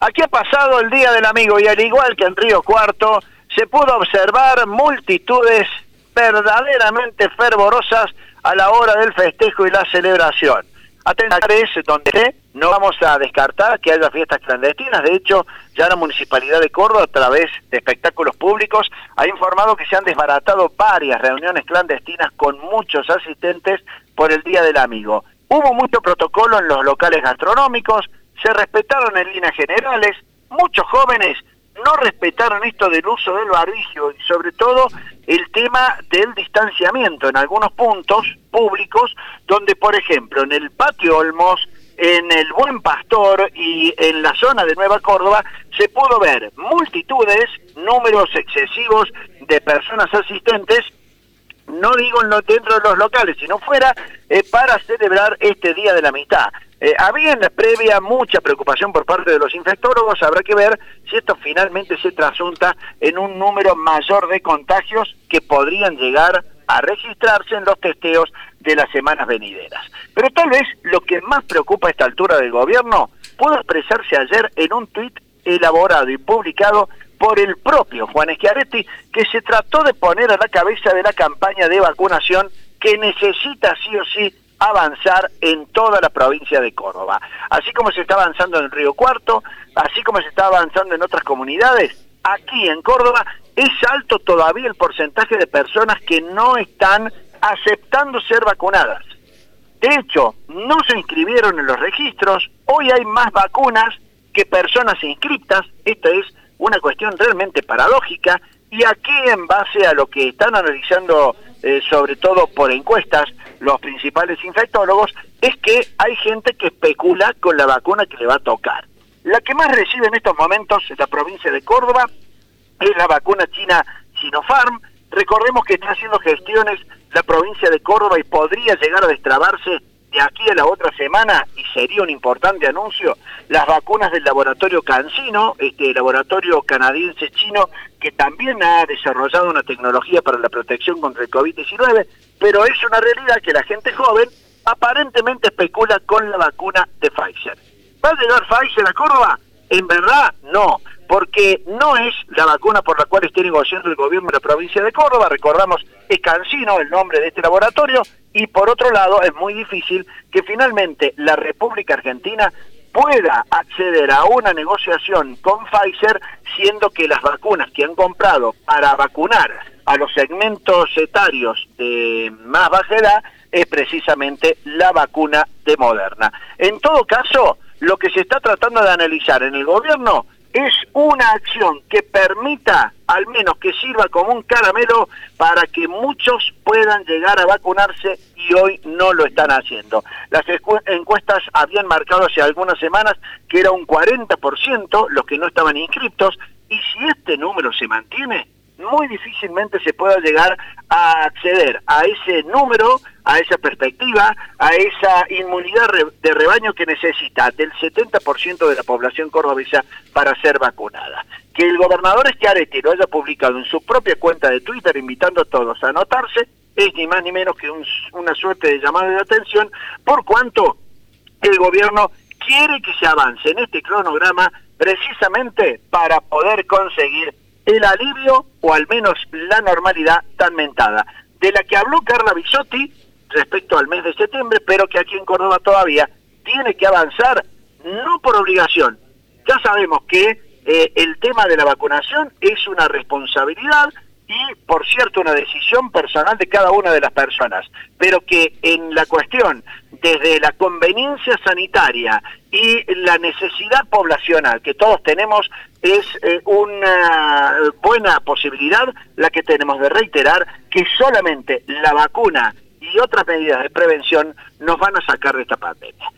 Aquí ha pasado el Día del Amigo y al igual que en Río Cuarto, se pudo observar multitudes verdaderamente fervorosas a la hora del festejo y la celebración. es donde no vamos a descartar que haya fiestas clandestinas. De hecho, ya la Municipalidad de Córdoba, a través de espectáculos públicos, ha informado que se han desbaratado varias reuniones clandestinas con muchos asistentes por el Día del Amigo. Hubo mucho protocolo en los locales gastronómicos, se respetaron en líneas generales, muchos jóvenes no respetaron esto del uso del barbijo y sobre todo el tema del distanciamiento en algunos puntos públicos donde por ejemplo en el patio Olmos, en el Buen Pastor y en la zona de Nueva Córdoba se pudo ver multitudes, números excesivos de personas asistentes no digo dentro de los locales, sino fuera, eh, para celebrar este Día de la Amistad. Eh, había en la previa mucha preocupación por parte de los infectólogos, habrá que ver si esto finalmente se trasunta en un número mayor de contagios que podrían llegar a registrarse en los testeos de las semanas venideras. Pero tal vez lo que más preocupa a esta altura del gobierno pudo expresarse ayer en un tuit elaborado y publicado por el propio Juan Schiaretti, que se trató de poner a la cabeza de la campaña de vacunación que necesita sí o sí avanzar en toda la provincia de Córdoba. Así como se está avanzando en Río Cuarto, así como se está avanzando en otras comunidades, aquí en Córdoba es alto todavía el porcentaje de personas que no están aceptando ser vacunadas. De hecho, no se inscribieron en los registros, hoy hay más vacunas que personas inscritas, esta es una cuestión realmente paradójica, y aquí en base a lo que están analizando eh, sobre todo por encuestas, los principales infectólogos, es que hay gente que especula con la vacuna que le va a tocar. La que más recibe en estos momentos en la provincia de Córdoba es la vacuna china Sinopharm. Recordemos que está haciendo gestiones la provincia de Córdoba y podría llegar a destrabarse de aquí a la otra semana, y sería un importante anuncio, las vacunas del laboratorio Cancino, este laboratorio canadiense chino, que también ha desarrollado una tecnología para la protección contra el COVID-19, pero es una realidad que la gente joven aparentemente especula con la vacuna de Pfizer. ¿Va a llegar Pfizer a Córdoba? En verdad, no porque no es la vacuna por la cual está negociando el gobierno de la provincia de Córdoba, recordamos, es Cancino el nombre de este laboratorio, y por otro lado es muy difícil que finalmente la República Argentina pueda acceder a una negociación con Pfizer, siendo que las vacunas que han comprado para vacunar a los segmentos etarios de más baja edad es precisamente la vacuna de Moderna. En todo caso, lo que se está tratando de analizar en el gobierno es una acción que permita, al menos que sirva como un caramelo para que muchos puedan llegar a vacunarse y hoy no lo están haciendo. Las encuestas habían marcado hace algunas semanas que era un 40% los que no estaban inscritos y si este número se mantiene, muy difícilmente se pueda llegar a acceder a ese número, a esa perspectiva, a esa inmunidad de rebaño que necesita del 70% de la población cordobesa para ser vacunada. Que el gobernador Schiaretti lo haya publicado en su propia cuenta de Twitter invitando a todos a anotarse es ni más ni menos que una suerte de llamada de atención por cuanto el gobierno quiere que se avance en este cronograma precisamente para poder conseguir el alivio o al menos la normalidad tan mentada, de la que habló Carla Bisotti respecto al mes de septiembre, pero que aquí en Córdoba todavía tiene que avanzar, no por obligación. Ya sabemos que eh, el tema de la vacunación es una responsabilidad y, por cierto, una decisión personal de cada una de las personas, pero que en la cuestión desde la conveniencia sanitaria y la necesidad poblacional que todos tenemos es eh, una buena posibilidad la que tenemos de reiterar que solamente la vacuna y otras medidas de prevención nos van a sacar de esta pandemia.